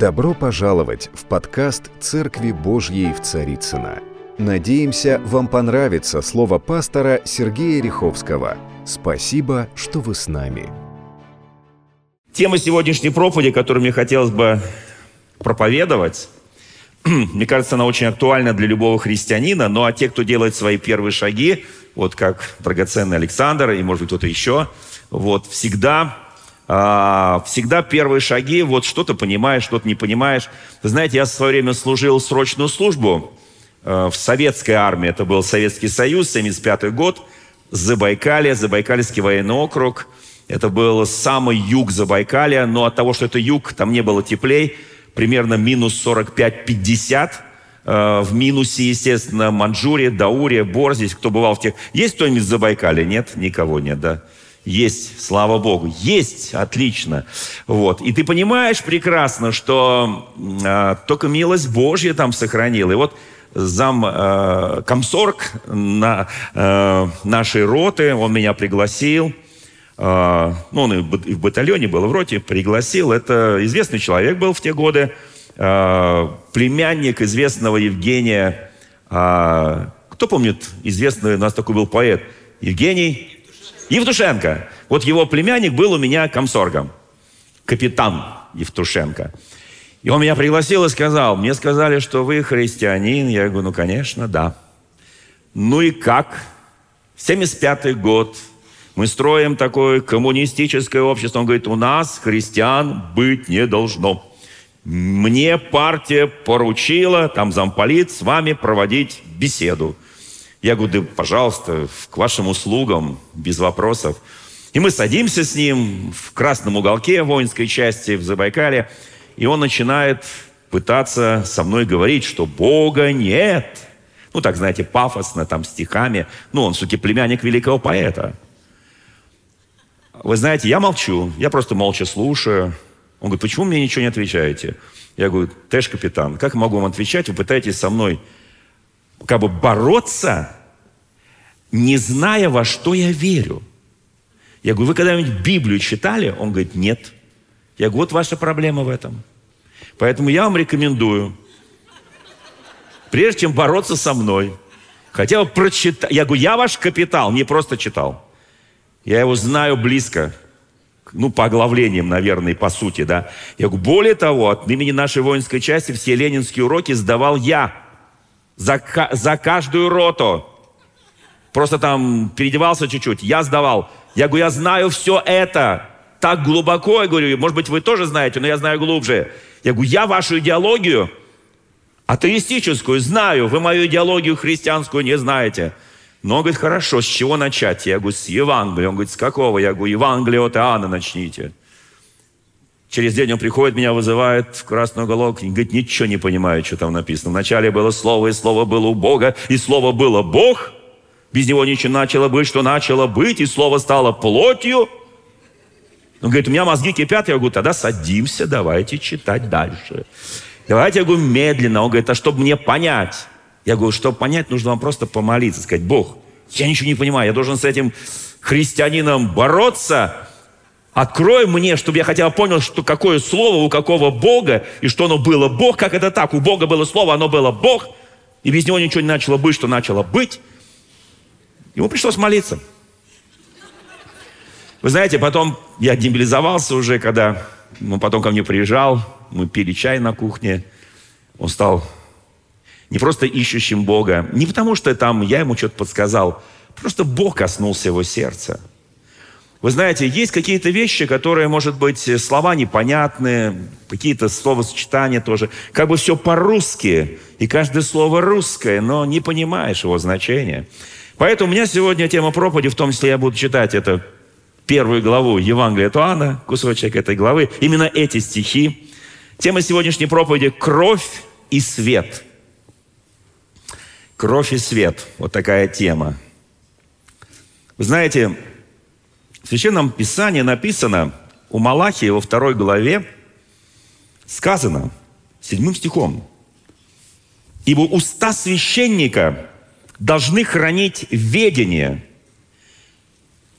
Добро пожаловать в подкаст «Церкви Божьей в Царицына. Надеемся, вам понравится слово пастора Сергея Риховского. Спасибо, что вы с нами. Тема сегодняшней проповеди, которую мне хотелось бы проповедовать, мне кажется, она очень актуальна для любого христианина, ну а те, кто делает свои первые шаги, вот как драгоценный Александр и, может быть, кто-то еще, вот всегда всегда первые шаги, вот что-то понимаешь, что-то не понимаешь. Вы знаете, я в свое время служил срочную службу э, в советской армии, это был Советский Союз, 75 год, Забайкалье, Забайкальский военный округ. Это был самый юг Забайкалья, но от того, что это юг, там не было теплей, примерно минус 45-50, э, в минусе, естественно, Манчжурия, Даурия, Бор, здесь кто бывал в тех... Есть кто-нибудь из Забайкалья? Нет? Никого нет, да? Есть, слава Богу. Есть, отлично. Вот. И ты понимаешь прекрасно, что э, только милость Божья там сохранила. И вот зам э, комсорг на, э, нашей роты, он меня пригласил. Э, ну, он и в батальоне был, в роте пригласил. Это известный человек был в те годы. Э, племянник известного Евгения. Э, кто помнит известный, у нас такой был поэт, Евгений Евтушенко. Вот его племянник был у меня комсоргом. Капитан Евтушенко. И он меня пригласил и сказал, мне сказали, что вы христианин. Я говорю, ну, конечно, да. Ну и как? 75-й год. Мы строим такое коммунистическое общество. Он говорит, у нас христиан быть не должно. Мне партия поручила, там замполит, с вами проводить беседу. Я говорю, да, пожалуйста, к вашим услугам, без вопросов. И мы садимся с ним в красном уголке воинской части в Забайкале, и он начинает пытаться со мной говорить, что Бога нет. Ну, так, знаете, пафосно, там, стихами. Ну, он все-таки племянник великого поэта. Вы знаете, я молчу, я просто молча слушаю. Он говорит, почему мне ничего не отвечаете? Я говорю, Тэш, капитан, как могу вам отвечать? Вы пытаетесь со мной как бы бороться, не зная, во что я верю. Я говорю, вы когда-нибудь Библию читали? Он говорит, нет. Я говорю, вот ваша проблема в этом. Поэтому я вам рекомендую, прежде чем бороться со мной, хотя бы прочитать. Я говорю, я ваш капитал, не просто читал. Я его знаю близко, ну, по оглавлениям, наверное, по сути, да. Я говорю, более того, от имени нашей воинской части все ленинские уроки сдавал я за, за каждую роту. Просто там переодевался чуть-чуть. Я сдавал. Я говорю, я знаю все это. Так глубоко, я говорю, может быть, вы тоже знаете, но я знаю глубже. Я говорю, я вашу идеологию, атеистическую, знаю. Вы мою идеологию христианскую не знаете. Но он говорит, хорошо, с чего начать? Я говорю, с Евангелия. Он говорит, с какого? Я говорю, Евангелие от Иоанна начните. Через день он приходит, меня вызывает в красный уголок и говорит, ничего не понимаю, что там написано. Вначале было Слово, и Слово было у Бога, и Слово было Бог. Без него ничего начало быть, что начало быть, и Слово стало плотью. Он говорит, у меня мозги кипят. Я говорю, тогда садимся, давайте читать дальше. Давайте, я говорю, медленно. Он говорит, а чтобы мне понять? Я говорю, чтобы понять, нужно вам просто помолиться, сказать, Бог, я ничего не понимаю, я должен с этим христианином бороться, Открой мне, чтобы я хотя бы понял, что какое слово у какого Бога, и что оно было Бог, как это так? У Бога было слово, оно было Бог, и без него ничего не начало быть, что начало быть. Ему пришлось молиться. Вы знаете, потом я демобилизовался уже, когда он потом ко мне приезжал, мы пили чай на кухне, он стал не просто ищущим Бога, не потому что там я ему что-то подсказал, просто Бог коснулся его сердца. Вы знаете, есть какие-то вещи, которые, может быть, слова непонятные, какие-то словосочетания тоже. Как бы все по-русски, и каждое слово русское, но не понимаешь его значения. Поэтому у меня сегодня тема проповеди, в том числе я буду читать это первую главу Евангелия от Иоанна, кусочек этой главы, именно эти стихи. Тема сегодняшней проповеди – «Кровь и свет». Кровь и свет. Вот такая тема. Вы знаете, в Священном Писании написано, у Малахии во второй главе сказано, седьмым стихом, «Ибо уста священника должны хранить ведение,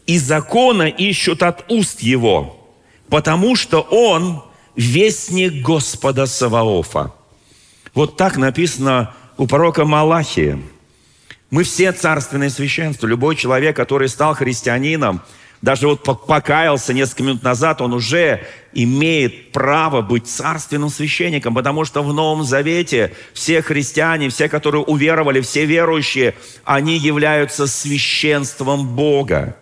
и закона ищут от уст его, потому что он вестник Господа Саваофа. Вот так написано у пророка Малахия. Мы все царственное священство. Любой человек, который стал христианином, даже вот покаялся несколько минут назад, он уже имеет право быть царственным священником, потому что в Новом Завете все христиане, все, которые уверовали, все верующие, они являются священством Бога.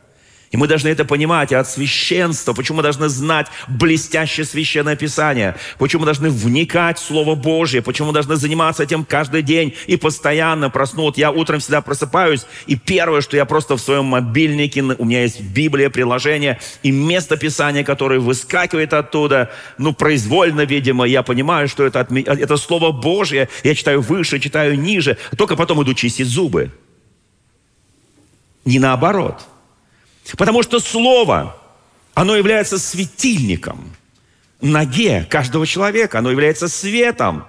И мы должны это понимать, от священства, почему мы должны знать блестящее священное писание, почему мы должны вникать в Слово Божье, почему мы должны заниматься этим каждый день и постоянно проснуть. Я утром всегда просыпаюсь, и первое, что я просто в своем мобильнике, у меня есть Библия, приложение, и место Писания, которое выскакивает оттуда, ну, произвольно, видимо, я понимаю, что это, это Слово Божье, я читаю выше, читаю ниже, только потом иду чистить зубы. Не наоборот – Потому что Слово, оно является светильником ноге каждого человека, оно является светом.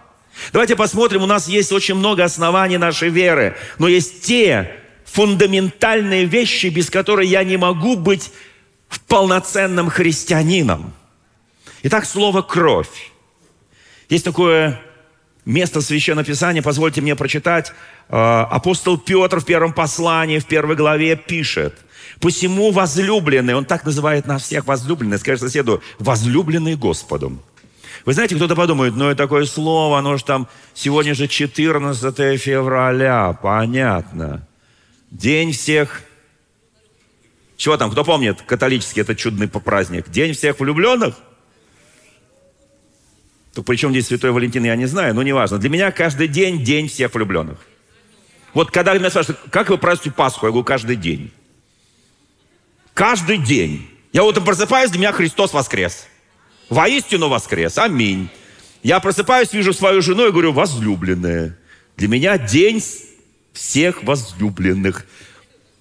Давайте посмотрим, у нас есть очень много оснований нашей веры, но есть те фундаментальные вещи, без которых я не могу быть полноценным христианином. Итак, слово «кровь». Есть такое место Священного Писания, позвольте мне прочитать. Э, апостол Петр в первом послании, в первой главе пишет – Посему возлюбленные, он так называет нас всех возлюбленные, скажи соседу, возлюбленные Господом. Вы знаете, кто-то подумает, ну и такое слово, оно же там, сегодня же 14 февраля, понятно. День всех... Чего там, кто помнит католический этот чудный праздник? День всех влюбленных? То при чем здесь Святой Валентин, я не знаю, но неважно. Для меня каждый день день всех влюбленных. Вот когда меня спрашивают, как вы празднуете Пасху? Я говорю, каждый день. Каждый день. Я утром просыпаюсь, для меня Христос воскрес. Воистину воскрес. Аминь. Я просыпаюсь, вижу свою жену и говорю, возлюбленная. Для меня день всех возлюбленных.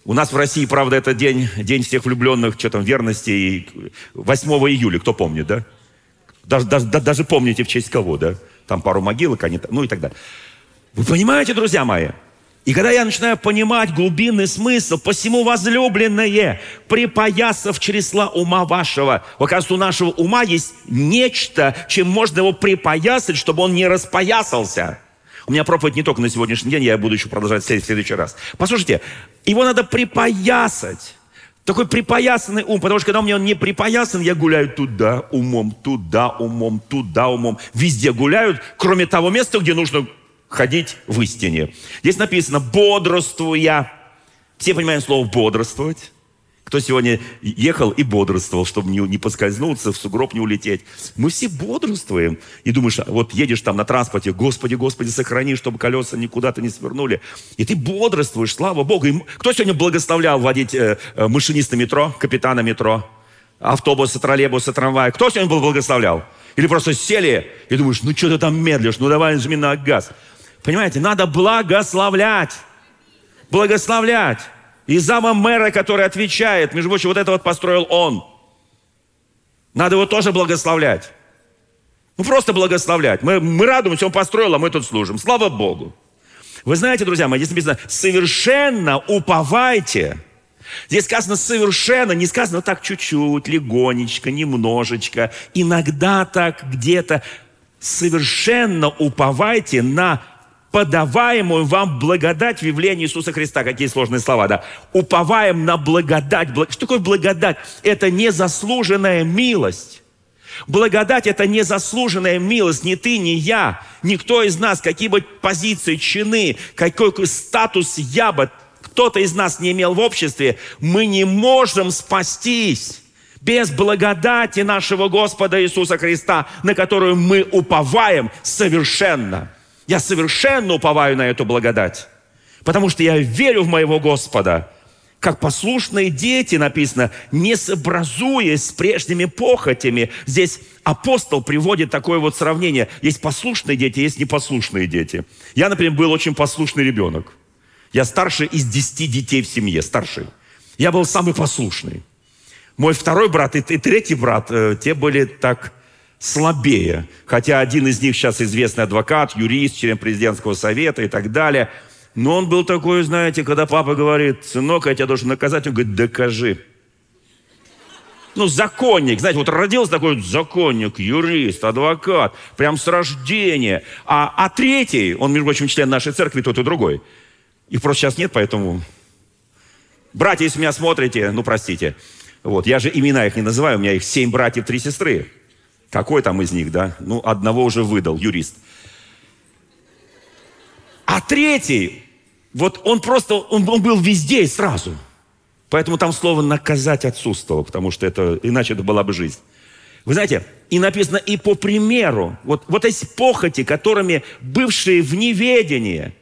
У нас в России, правда, это день, день всех влюбленных, что там, верности, 8 июля, кто помнит, да? Даже, даже, даже помните, в честь кого, да? Там пару могилок, они, ну и так далее. Вы понимаете, друзья мои? И когда я начинаю понимать глубинный смысл, посему возлюбленное, припоясав чресла ума вашего. Оказывается, у нашего ума есть нечто, чем можно его припоясать, чтобы он не распоясался. У меня проповедь не только на сегодняшний день, я буду еще продолжать в следующий раз. Послушайте, его надо припоясать. Такой припоясанный ум, потому что когда у меня он не припоясан, я гуляю туда умом, туда умом, туда умом. Везде гуляют, кроме того места, где нужно ходить в истине. Здесь написано «бодрствуя». Все понимаем слово «бодрствовать». Кто сегодня ехал и бодрствовал, чтобы не, не поскользнуться, в сугроб не улететь. Мы все бодрствуем. И думаешь, вот едешь там на транспорте, Господи, Господи, сохрани, чтобы колеса никуда-то не свернули. И ты бодрствуешь, слава Богу. И кто сегодня благословлял водить э, э, машиниста метро, капитана метро, автобуса, троллейбуса, трамвая? Кто сегодня был благословлял? Или просто сели и думаешь, ну что ты там медлишь, ну давай жми на газ. Понимаете, надо благословлять. Благословлять. И зама мэра, который отвечает, между прочим, вот это вот построил он. Надо его тоже благословлять. Ну, просто благословлять. Мы, мы радуемся, он построил, а мы тут служим. Слава Богу. Вы знаете, друзья мои, здесь написано, совершенно уповайте. Здесь сказано совершенно, не сказано так чуть-чуть, легонечко, немножечко, иногда так где-то. Совершенно уповайте на подаваемую вам благодать в явлении Иисуса Христа. Какие сложные слова, да? Уповаем на благодать. Что такое благодать? Это незаслуженная милость. Благодать – это незаслуженная милость. Ни ты, ни я, никто из нас, какие бы позиции, чины, какой статус я бы, кто-то из нас не имел в обществе, мы не можем спастись без благодати нашего Господа Иисуса Христа, на которую мы уповаем совершенно – я совершенно уповаю на эту благодать, потому что я верю в моего Господа. Как послушные дети написано, не сообразуясь с прежними похотями. Здесь апостол приводит такое вот сравнение. Есть послушные дети, есть непослушные дети. Я, например, был очень послушный ребенок. Я старший из десяти детей в семье, старший. Я был самый послушный. Мой второй брат и, третий брат, э, те были так слабее. Хотя один из них сейчас известный адвокат, юрист, член президентского совета и так далее. Но он был такой, знаете, когда папа говорит, сынок, я тебя должен наказать, он говорит, докажи. ну, законник. Знаете, вот родился такой законник, юрист, адвокат, прям с рождения. А, а третий, он, между прочим, член нашей церкви, тот и другой. Их просто сейчас нет, поэтому... Братья, если меня смотрите, ну, простите. Вот, я же имена их не называю, у меня их семь братьев, три сестры. Какой там из них, да? Ну, одного уже выдал, юрист. А третий, вот он просто, он, он был везде и сразу. Поэтому там слово «наказать» отсутствовало, потому что это, иначе это была бы жизнь. Вы знаете, и написано «и по примеру». Вот, вот эти похоти, которыми бывшие в неведении.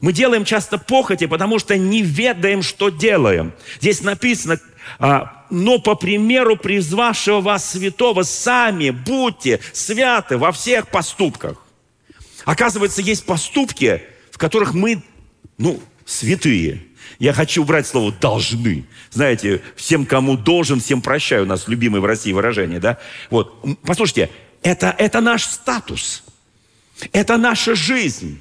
Мы делаем часто похоти, потому что не ведаем, что делаем. Здесь написано «но по примеру призвавшего вас святого сами будьте святы во всех поступках». Оказывается, есть поступки, в которых мы, ну, святые. Я хочу убрать слово «должны». Знаете, всем, кому должен, всем прощаю. У нас любимое в России выражение, да? Вот, послушайте, это, это наш статус. Это наша жизнь.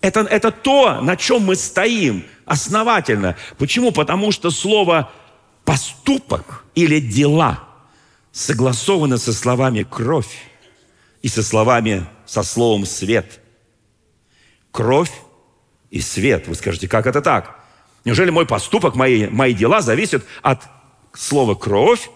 Это, это то, на чем мы стоим основательно. Почему? Потому что слово «поступок» или «дела» согласовано со словами «кровь» и со словами, со словом «свет» кровь и свет. Вы скажете, как это так? Неужели мой поступок, мои, мои дела зависят от слова «кровь»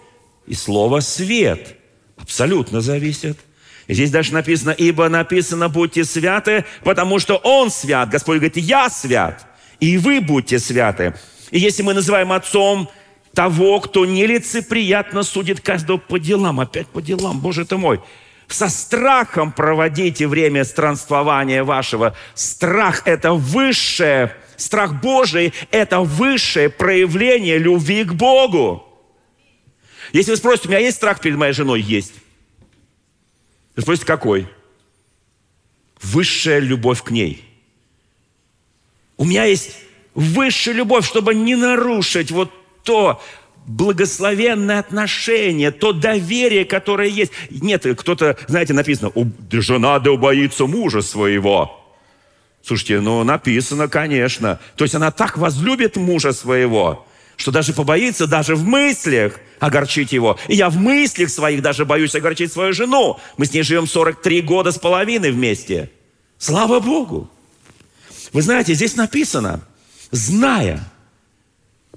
и слова «свет»? Абсолютно зависят. И здесь дальше написано, ибо написано, будьте святы, потому что Он свят. Господь говорит, я свят, и вы будьте святы. И если мы называем Отцом того, кто нелицеприятно судит каждого по делам, опять по делам, Боже ты мой – со страхом проводите время странствования вашего. Страх – это высшее, страх Божий – это высшее проявление любви к Богу. Если вы спросите, у меня есть страх перед моей женой? Есть. Вы спросите, какой? Высшая любовь к ней. У меня есть высшая любовь, чтобы не нарушить вот то, благословенное отношение, то доверие, которое есть. Нет, кто-то, знаете, написано, жена да убоится мужа своего. Слушайте, ну написано, конечно. То есть она так возлюбит мужа своего, что даже побоится даже в мыслях огорчить его. И я в мыслях своих даже боюсь огорчить свою жену. Мы с ней живем 43 года с половиной вместе. Слава Богу! Вы знаете, здесь написано, зная,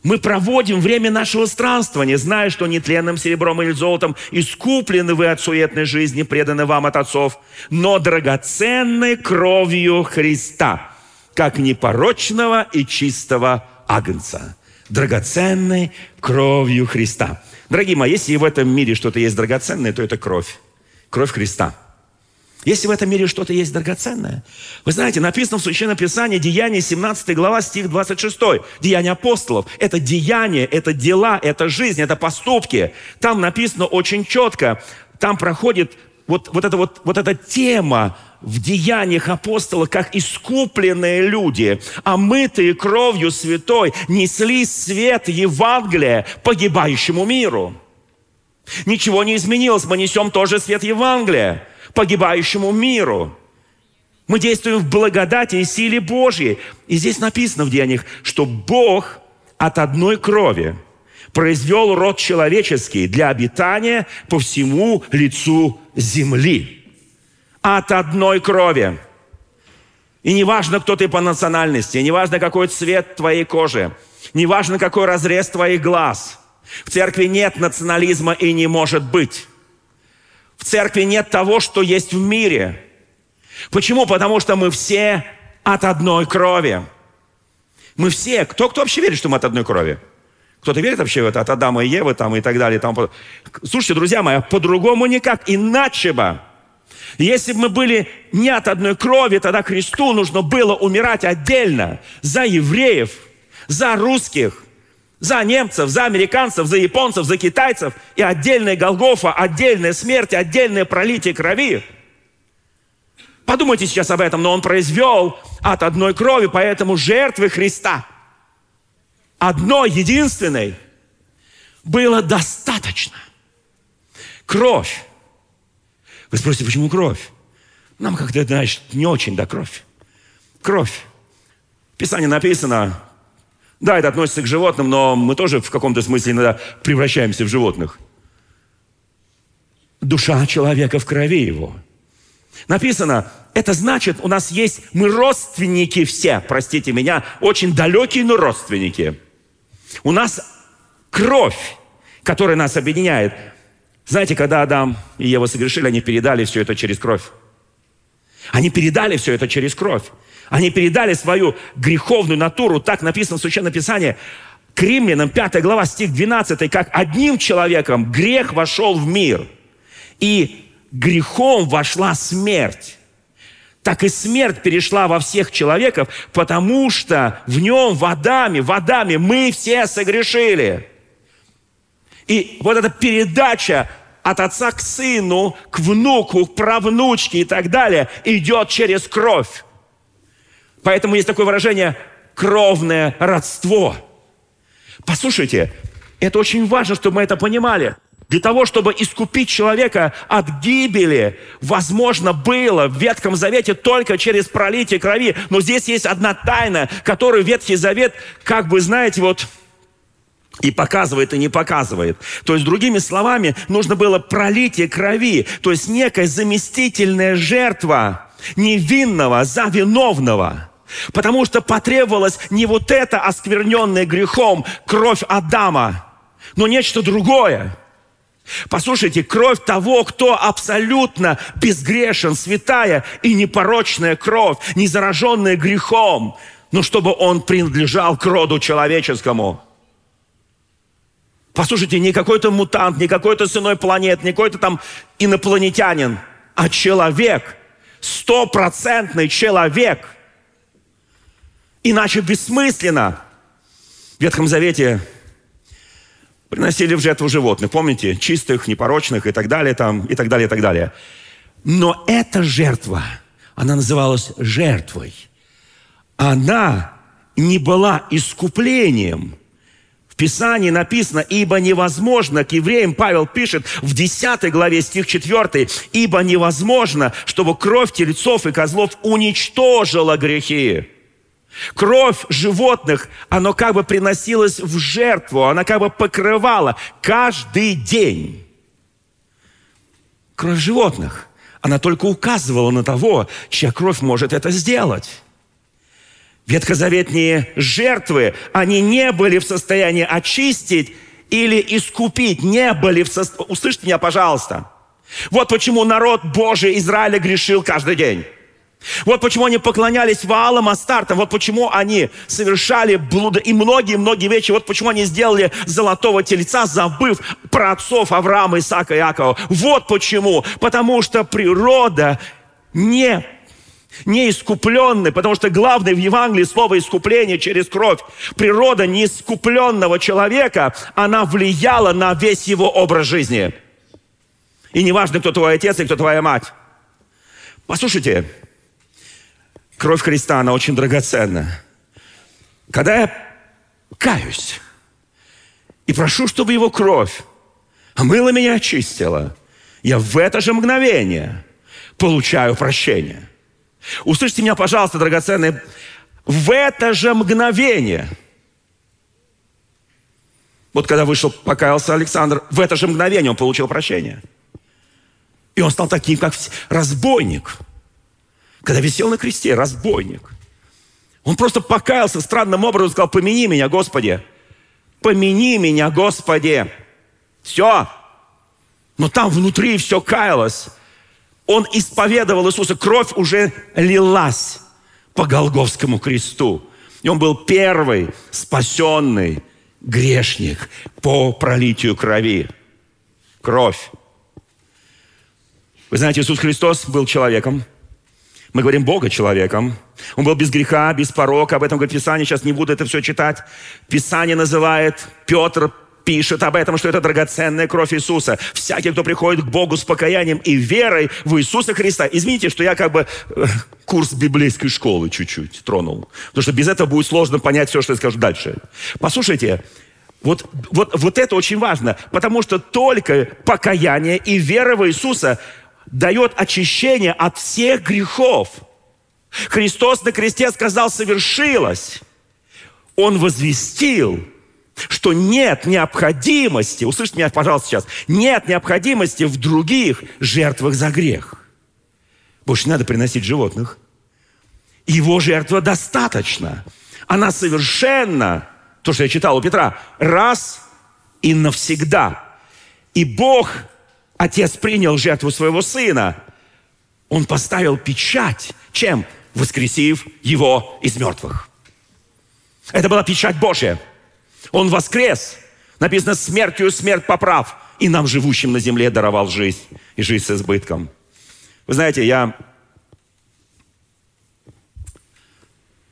мы проводим время нашего странствования, зная, что нетленным серебром или золотом искуплены вы от суетной жизни, преданы вам от отцов, но драгоценной кровью Христа, как непорочного и чистого агнца. Драгоценной кровью Христа. Дорогие мои, если в этом мире что-то есть драгоценное, то это кровь. Кровь Христа. Если в этом мире что-то есть драгоценное. Вы знаете, написано в Священном Писании, Деяние 17 глава, стих 26. Деяния апостолов. Это деяния, это дела, это жизнь, это поступки. Там написано очень четко. Там проходит вот, вот, эта, вот, вот эта тема в деяниях апостолов, как искупленные люди, омытые кровью святой, несли свет Евангелия погибающему миру. Ничего не изменилось, мы несем тоже свет Евангелия погибающему миру. Мы действуем в благодати и силе Божьей. И здесь написано в Деяниях, что Бог от одной крови произвел род человеческий для обитания по всему лицу земли. От одной крови. И не важно, кто ты по национальности, не важно, какой цвет твоей кожи, не важно, какой разрез твоих глаз. В церкви нет национализма и не может быть. В церкви нет того, что есть в мире. Почему? Потому что мы все от одной крови. Мы все. Кто, кто вообще верит, что мы от одной крови? Кто-то верит вообще в это от Адама и Евы там, и так далее. Там. Слушайте, друзья мои, по-другому никак. Иначе бы. Если бы мы были не от одной крови, тогда Христу нужно было умирать отдельно за евреев, за русских, за немцев, за американцев, за японцев, за китайцев. И отдельная Голгофа, отдельная смерть, отдельное пролитие крови. Подумайте сейчас об этом, но он произвел от одной крови, поэтому жертвы Христа, одной, единственной, было достаточно. Кровь. Вы спросите, почему кровь? Нам как-то, значит, не очень, да, кровь. Кровь. В Писании написано, да, это относится к животным, но мы тоже в каком-то смысле иногда превращаемся в животных. душа человека в крови его. Написано, это значит, у нас есть, мы родственники все, простите меня, очень далекие, но родственники. У нас кровь, которая нас объединяет. Знаете, когда Адам и Ева согрешили, они передали все это через кровь. Они передали все это через кровь. Они передали свою греховную натуру, так написано в Священном Писании, к римлянам, 5 глава, стих 12, как одним человеком грех вошел в мир, и грехом вошла смерть. Так и смерть перешла во всех человеков, потому что в нем, в Адаме, в Адаме мы все согрешили. И вот эта передача от отца к сыну, к внуку, к правнучке и так далее идет через кровь. Поэтому есть такое выражение «кровное родство». Послушайте, это очень важно, чтобы мы это понимали. Для того, чтобы искупить человека от гибели, возможно, было в Ветхом Завете только через пролитие крови. Но здесь есть одна тайна, которую Ветхий Завет, как бы, знаете, вот и показывает, и не показывает. То есть, другими словами, нужно было пролитие крови, то есть некая заместительная жертва невинного за виновного. Потому что потребовалось не вот это оскверненное грехом кровь Адама, но нечто другое. Послушайте, кровь того, кто абсолютно безгрешен, святая и непорочная кровь, не зараженная грехом, но чтобы он принадлежал к роду человеческому – Послушайте, не какой-то мутант, не какой-то с иной планет, не какой-то там инопланетянин, а человек, стопроцентный человек. Иначе бессмысленно. В Ветхом Завете приносили в жертву животных, помните, чистых, непорочных и так далее, там, и так далее, и так далее. Но эта жертва, она называлась жертвой. Она не была искуплением – Писании написано, ибо невозможно, к евреям Павел пишет в 10 главе стих 4, ибо невозможно, чтобы кровь тельцов и козлов уничтожила грехи. Кровь животных, она как бы приносилась в жертву, она как бы покрывала каждый день. Кровь животных, она только указывала на того, чья кровь может это сделать. Ветхозаветные жертвы, они не были в состоянии очистить или искупить, не были в состоянии... Услышьте меня, пожалуйста. Вот почему народ Божий Израиля грешил каждый день. Вот почему они поклонялись Ваалам Астартам, вот почему они совершали блуды и многие-многие вещи, вот почему они сделали золотого тельца, забыв про отцов Авраама, Исаака и Иакова. Вот почему. Потому что природа не неискупленный, потому что главное в Евангелии слово искупление через кровь. Природа неискупленного человека, она влияла на весь его образ жизни. И неважно, кто твой отец и кто твоя мать. Послушайте, кровь Христа, она очень драгоценна. Когда я каюсь и прошу, чтобы его кровь омыла меня, очистила, я в это же мгновение получаю прощение – Услышьте меня, пожалуйста, драгоценные, в это же мгновение, вот когда вышел, покаялся Александр, в это же мгновение он получил прощение. И он стал таким, как разбойник. Когда висел на кресте, разбойник. Он просто покаялся странным образом, сказал, помяни меня, Господи. Помяни меня, Господи. Все. Но там внутри все каялось он исповедовал Иисуса, кровь уже лилась по Голговскому кресту. И он был первый спасенный грешник по пролитию крови. Кровь. Вы знаете, Иисус Христос был человеком. Мы говорим Бога человеком. Он был без греха, без порока. Об этом говорит Писание. Сейчас не буду это все читать. Писание называет Петр пишет об этом, что это драгоценная кровь Иисуса. Всякий, кто приходит к Богу с покаянием и верой в Иисуса Христа. Извините, что я как бы э, курс библейской школы чуть-чуть тронул. Потому что без этого будет сложно понять все, что я скажу дальше. Послушайте, вот, вот, вот это очень важно, потому что только покаяние и вера в Иисуса дает очищение от всех грехов. Христос на кресте сказал «совершилось». Он возвестил что нет необходимости, услышьте меня, пожалуйста, сейчас, нет необходимости в других жертвах за грех. Больше не надо приносить животных. Его жертва достаточно. Она совершенно, то, что я читал у Петра, раз и навсегда. И Бог, Отец, принял жертву своего Сына. Он поставил печать. Чем? Воскресив его из мертвых. Это была печать Божья. Он воскрес. Написано, смертью смерть поправ. И нам, живущим на земле, даровал жизнь. И жизнь с избытком. Вы знаете, я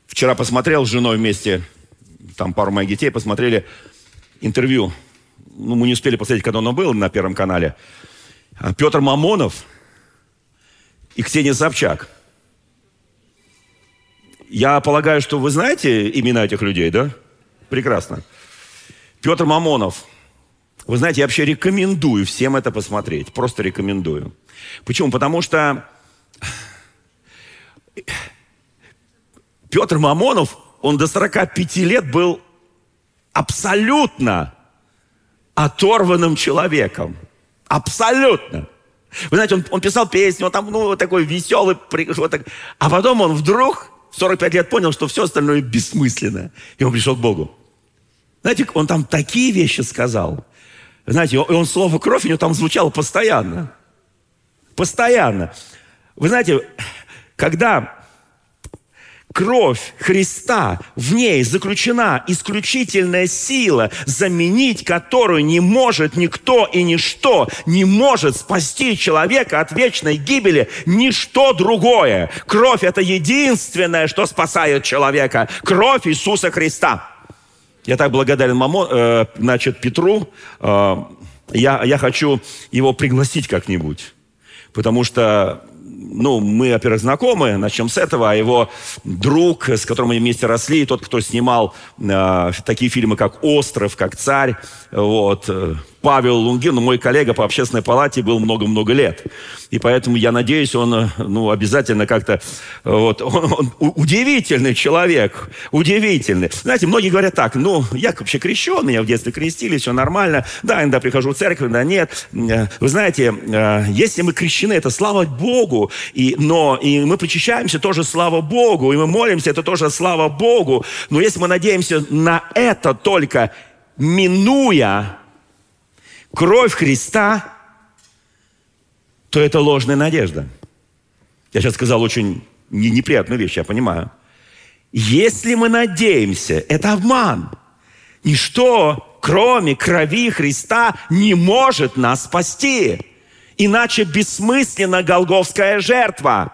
вчера посмотрел с женой вместе, там пару моих детей посмотрели интервью. Ну, мы не успели посмотреть, когда оно было на Первом канале. А Петр Мамонов и Ксения Собчак. Я полагаю, что вы знаете имена этих людей, да? Прекрасно. Петр Мамонов. Вы знаете, я вообще рекомендую всем это посмотреть. Просто рекомендую. Почему? Потому что Петр Мамонов, он до 45 лет был абсолютно оторванным человеком. Абсолютно. Вы знаете, он, он писал песни, он там, ну, вот такой веселый, вот так. а потом он вдруг в 45 лет понял, что все остальное бессмысленно. И он пришел к Богу. Знаете, он там такие вещи сказал. Знаете, и он слово «кровь» у него там звучало постоянно. Постоянно. Вы знаете, когда кровь Христа, в ней заключена исключительная сила, заменить которую не может никто и ничто, не может спасти человека от вечной гибели, ничто другое. Кровь – это единственное, что спасает человека. Кровь Иисуса Христа. Я так благодарен мамо, э, значит, Петру. Э, я, я хочу его пригласить как-нибудь. Потому что ну, мы, во-первых, знакомы, начнем с этого, а его друг, с которым мы вместе росли, тот, кто снимал э, такие фильмы, как «Остров», как «Царь», вот, э, Павел Лунгин, мой коллега по общественной палате, был много-много лет. И поэтому я надеюсь, он ну, обязательно как-то... Вот, он, он удивительный человек, удивительный. Знаете, многие говорят так, ну, я вообще крещен, меня в детстве крестили, все нормально. Да, иногда прихожу в церковь, да нет. Вы знаете, э, если мы крещены, это слава Богу, и, но и мы причащаемся, тоже слава Богу, и мы молимся, это тоже слава Богу. Но если мы надеемся на это только минуя кровь Христа, то это ложная надежда. Я сейчас сказал очень неприятную вещь, я понимаю. Если мы надеемся, это обман. Ничто, кроме крови Христа, не может нас спасти. Иначе бессмысленна голговская жертва.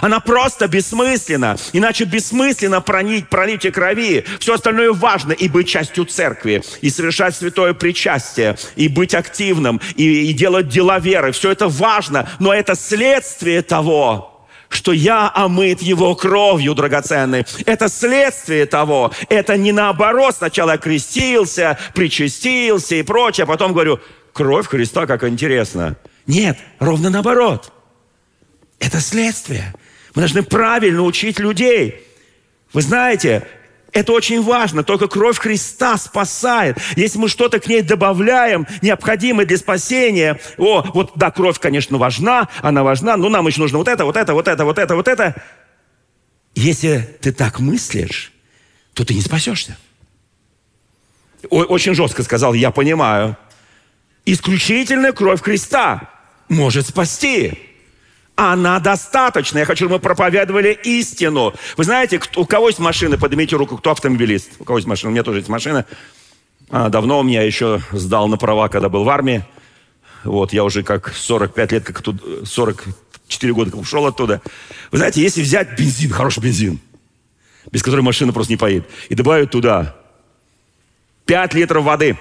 Она просто бессмысленна. Иначе бессмысленно пролить, пролитие крови. Все остальное важно. И быть частью церкви, и совершать святое причастие, и быть активным, и, и делать дела веры. Все это важно, но это следствие того, что я омыт его кровью драгоценной. Это следствие того. Это не наоборот. Сначала крестился, причастился и прочее, а потом говорю, кровь Христа, как интересно. Нет, ровно наоборот. Это следствие. Мы должны правильно учить людей. Вы знаете, это очень важно. Только кровь Христа спасает. Если мы что-то к ней добавляем, необходимое для спасения, о, вот да, кровь, конечно, важна, она важна, но нам еще нужно вот это, вот это, вот это, вот это, вот это. Если ты так мыслишь, то ты не спасешься. Очень жестко сказал, я понимаю. Исключительная кровь Христа может спасти она достаточна. Я хочу, чтобы мы проповедовали истину. Вы знаете, у кого есть машина? Поднимите руку, кто автомобилист. У кого есть машина? У меня тоже есть машина. А, давно у меня еще сдал на права, когда был в армии. Вот, я уже как 45 лет, как тут, 44 года как ушел оттуда. Вы знаете, если взять бензин, хороший бензин, без которой машина просто не поедет, и добавить туда 5 литров воды,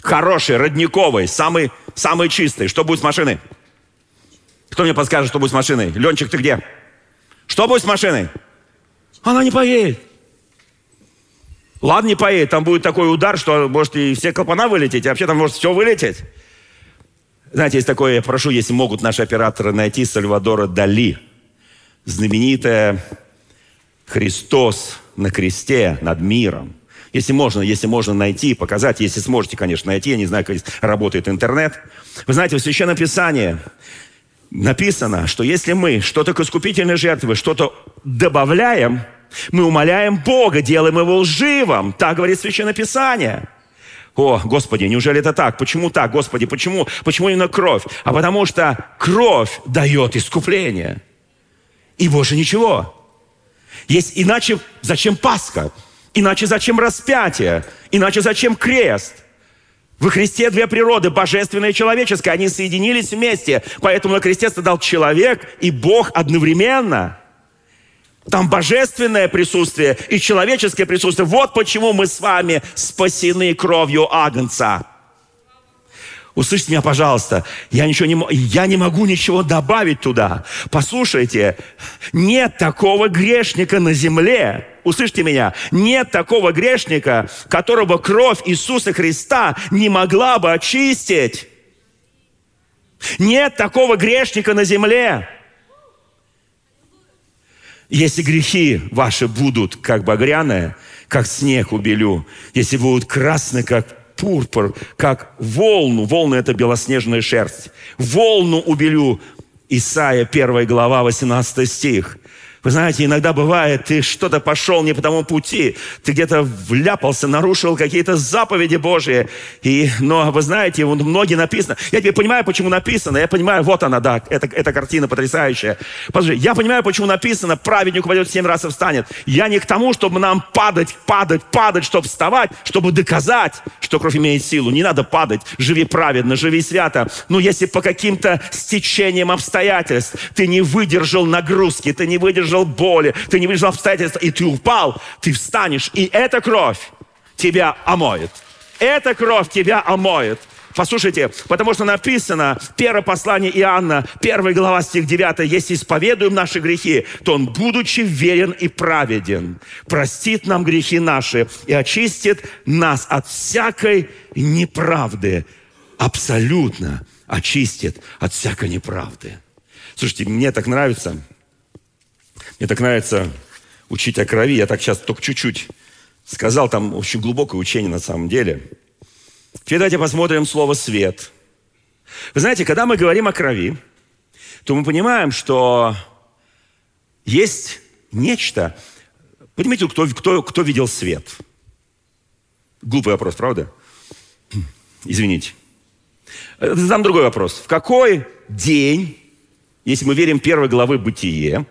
хорошей, родниковой, самый, самый чистой, что будет с машиной? Кто мне подскажет, что будет с машиной? Ленчик, ты где? Что будет с машиной? Она не поедет. Ладно, не поедет. Там будет такой удар, что может и все клапана вылететь, а вообще там может все вылететь. Знаете, есть такое, я прошу, если могут наши операторы найти Сальвадора Дали. Знаменитая «Христос на кресте над миром». Если можно, если можно найти, показать, если сможете, конечно, найти. Я не знаю, как работает интернет. Вы знаете, в Священном Писании написано, что если мы что-то к искупительной жертве, что-то добавляем, мы умоляем Бога, делаем его лживым. Так говорит Священное Писание. О, Господи, неужели это так? Почему так, Господи? Почему? Почему именно кровь? А потому что кровь дает искупление. И больше ничего. Есть иначе зачем Пасха? Иначе зачем распятие? Иначе зачем крест? Во Христе две природы, божественная и человеческая. Они соединились вместе. Поэтому на кресте страдал человек и Бог одновременно. Там божественное присутствие и человеческое присутствие. Вот почему мы с вами спасены кровью Агнца. Услышьте меня, пожалуйста. Я, ничего не, я не могу ничего добавить туда. Послушайте, нет такого грешника на земле. Услышьте меня. Нет такого грешника, которого кровь Иисуса Христа не могла бы очистить. Нет такого грешника на земле. Если грехи ваши будут как багряные, как снег убелю, если будут красные, как пурпур, как волну. Волны – это белоснежная шерсть. Волну убелю. Исайя, 1 глава, 18 стих. Вы знаете, иногда бывает, ты что-то пошел не по тому пути, ты где-то вляпался, нарушил какие-то заповеди Божьи. И, но вы знаете, вот многие написано. Я теперь понимаю, почему написано. Я понимаю, вот она, да, эта, эта картина потрясающая. Подожди, я понимаю, почему написано, праведник упадет семь раз и встанет. Я не к тому, чтобы нам падать, падать, падать, чтобы вставать, чтобы доказать, что кровь имеет силу. Не надо падать, живи праведно, живи свято. Но если по каким-то стечениям обстоятельств ты не выдержал нагрузки, ты не выдержал выдержал боли, ты не выдержал обстоятельства, и ты упал, ты встанешь, и эта кровь тебя омоет. Эта кровь тебя омоет. Послушайте, потому что написано, первое послание Иоанна, первая глава, стих 9, «Если исповедуем наши грехи, то Он, будучи верен и праведен, простит нам грехи наши и очистит нас от всякой неправды». Абсолютно очистит от всякой неправды. Слушайте, мне так нравится – мне так нравится учить о крови. Я так сейчас только чуть-чуть сказал, там очень глубокое учение на самом деле. Теперь давайте посмотрим слово «свет». Вы знаете, когда мы говорим о крови, то мы понимаем, что есть нечто. Понимаете, кто, кто, кто видел свет? Глупый вопрос, правда? Извините. Задам другой вопрос. В какой день, если мы верим первой главы «Бытие»,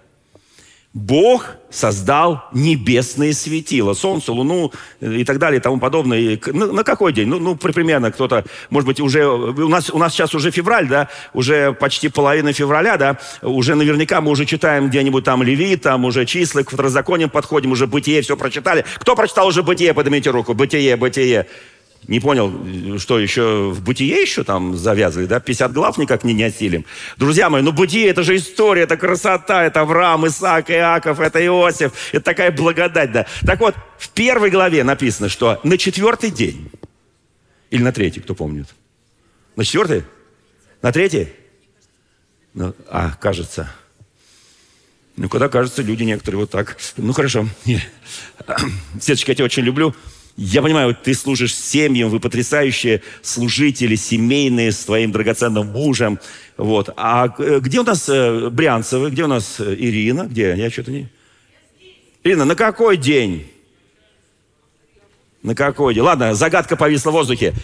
Бог создал небесные светила, солнце, луну и так далее и тому подобное. И на, на какой день? Ну, ну, примерно кто-то, может быть, уже... У нас, у нас сейчас уже февраль, да? Уже почти половина февраля, да? Уже наверняка мы уже читаем где-нибудь там Левит, там уже числа, к второзакониям подходим, уже Бытие все прочитали. Кто прочитал уже Бытие? Поднимите руку. Бытие, Бытие. Не понял, что еще в бытие еще там завязывали, да? 50 глав никак не, не осилим. Друзья мои, ну бытие это же история, это красота, это Авраам, Исаак, Иаков, это Иосиф, это такая благодать, да. Так вот, в первой главе написано, что на четвертый день, или на третий, кто помнит? На четвертый? На третий? Ну, а, кажется. Ну, когда кажется, люди некоторые вот так. Ну, хорошо. Сеточка, я тебя очень люблю. Я понимаю, ты служишь семьям, вы потрясающие служители, семейные, с твоим драгоценным мужем. Вот. А э, где у нас э, Брянцевы, где у нас э, Ирина? Где? Я что-то не... Ирина, на какой день? На какой день? Ладно, загадка повисла в воздухе.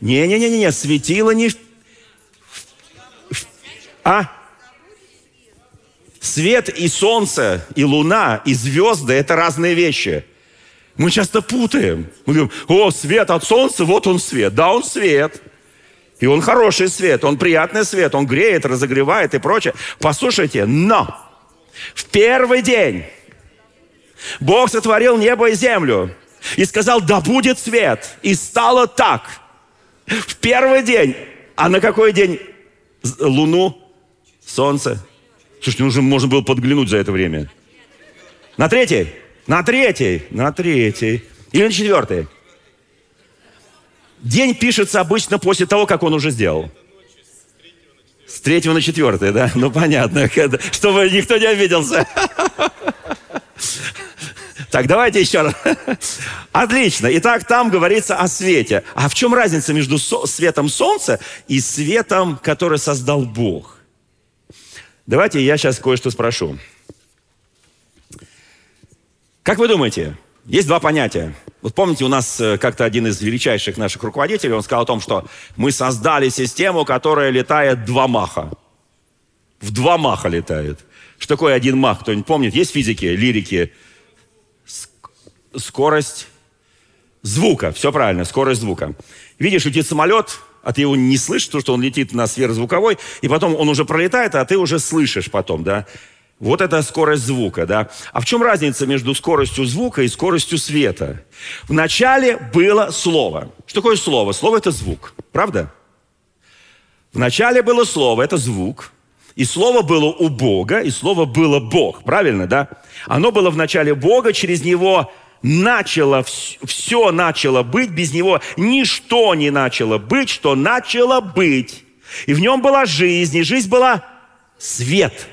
Не-не-не-не, светило не... А? Свет и солнце, и луна, и звезды – это разные вещи – мы часто путаем. Мы говорим, о, свет от солнца, вот он свет. Да, он свет. И он хороший свет, он приятный свет, он греет, разогревает и прочее. Послушайте, но в первый день Бог сотворил небо и землю и сказал, да будет свет. И стало так. В первый день. А на какой день? Луну, солнце. Слушайте, нужно, можно было подглянуть за это время. На третий? На третий, на третий. Или на четвертый. День пишется обычно после того, как он уже сделал. С третьего на четвертое, да? Ну, понятно. Чтобы никто не обиделся. Так, давайте еще раз. Отлично. Итак, там говорится о свете. А в чем разница между светом солнца и светом, который создал Бог? Давайте я сейчас кое-что спрошу. Как вы думаете, есть два понятия. Вот помните, у нас э, как-то один из величайших наших руководителей, он сказал о том, что мы создали систему, которая летает два маха. В два маха летает. Что такое один мах? Кто-нибудь помнит? Есть физики, лирики? Скорость звука. Все правильно, скорость звука. Видишь, летит самолет, а ты его не слышишь, потому что он летит на сверхзвуковой, и потом он уже пролетает, а ты уже слышишь потом, да. Вот это скорость звука, да. А в чем разница между скоростью звука и скоростью света? Вначале было слово. Что такое слово? Слово – это звук, правда? Вначале было слово, это звук. И слово было у Бога, и слово было Бог, правильно, да? Оно было в начале Бога, через него начало, все начало быть, без него ничто не начало быть, что начало быть. И в нем была жизнь, и жизнь была свет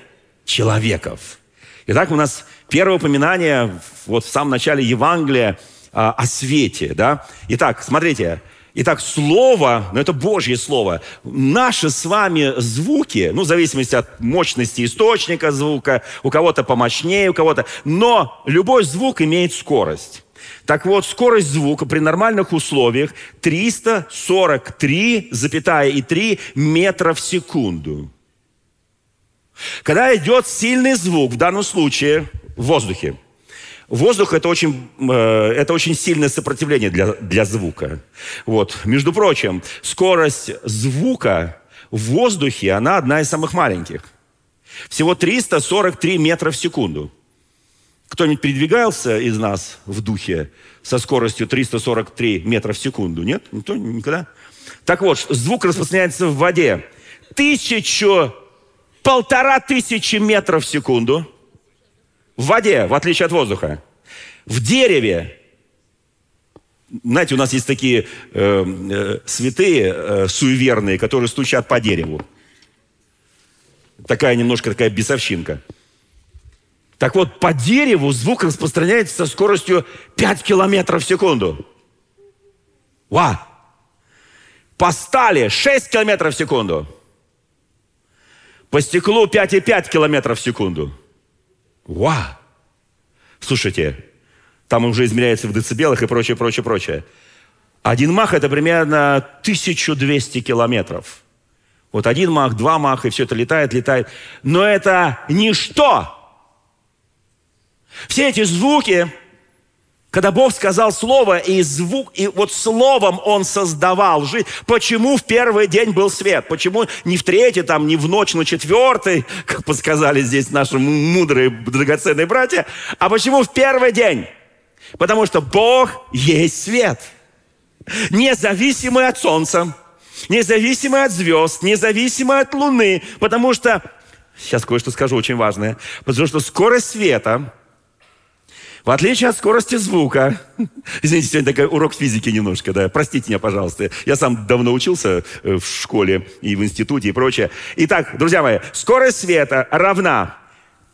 человеков. Итак, у нас первое упоминание вот в самом начале Евангелия а, о свете, да? Итак, смотрите, Итак, слово, но это Божье слово, наши с вами звуки, ну, в зависимости от мощности источника звука, у кого-то помощнее, у кого-то, но любой звук имеет скорость. Так вот, скорость звука при нормальных условиях 343,3 метра в секунду. Когда идет сильный звук, в данном случае в воздухе, Воздух это очень, э, это очень сильное сопротивление для, для звука. Вот. Между прочим, скорость звука в воздухе, она одна из самых маленьких. Всего 343 метра в секунду. Кто-нибудь передвигался из нас в духе со скоростью 343 метра в секунду? Нет? Никто? Никогда? Так вот, звук распространяется в воде. Тысячу, полтора тысячи метров в секунду – в воде, в отличие от воздуха. В дереве. Знаете, у нас есть такие э, э, святые, э, суеверные, которые стучат по дереву. Такая немножко такая бесовщинка. Так вот, по дереву звук распространяется со скоростью 5 километров в секунду. Ва! По стали 6 километров в секунду. По стеклу 5,5 километров в секунду. Ва! Слушайте, там уже измеряется в децибелах и прочее, прочее, прочее. Один мах – это примерно 1200 километров. Вот один мах, два маха, и все это летает, летает. Но это ничто. Все эти звуки когда Бог сказал слово, и звук, и вот словом Он создавал жизнь. Почему в первый день был свет? Почему не в третий, там, не в ночь на четвертый, как подсказали здесь наши мудрые, драгоценные братья, а почему в первый день? Потому что Бог есть свет. Независимый от солнца, независимый от звезд, независимый от луны. Потому что, сейчас кое-что скажу очень важное, потому что скорость света – в отличие от скорости звука, извините, сегодня такой урок физики немножко, да, простите меня, пожалуйста. Я сам давно учился э, в школе и в институте и прочее. Итак, друзья мои, скорость света равна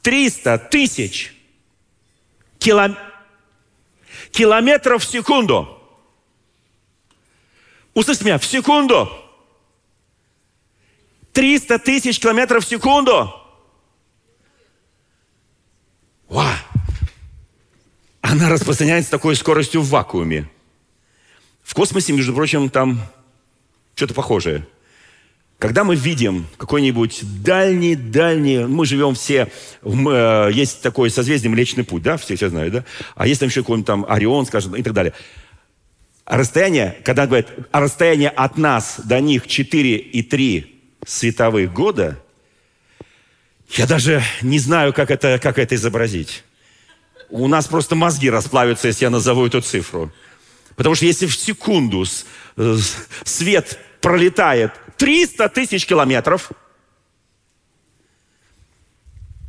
300 тысяч килом... километров в секунду. Услышьте меня, в секунду. 300 тысяч километров в секунду. Вау! Она распространяется такой скоростью в вакууме. В космосе, между прочим, там что-то похожее. Когда мы видим какой-нибудь дальний-дальний... Мы живем все... Мы, э, есть такое созвездие Млечный Путь, да? Все, все знают, да? А есть там еще какой-нибудь там Орион, скажем, и так далее. А расстояние, когда говорят, а расстояние от нас до них 4,3 световых года, я даже не знаю, как это, как это изобразить у нас просто мозги расплавятся, если я назову эту цифру. Потому что если в секунду свет пролетает 300 тысяч километров,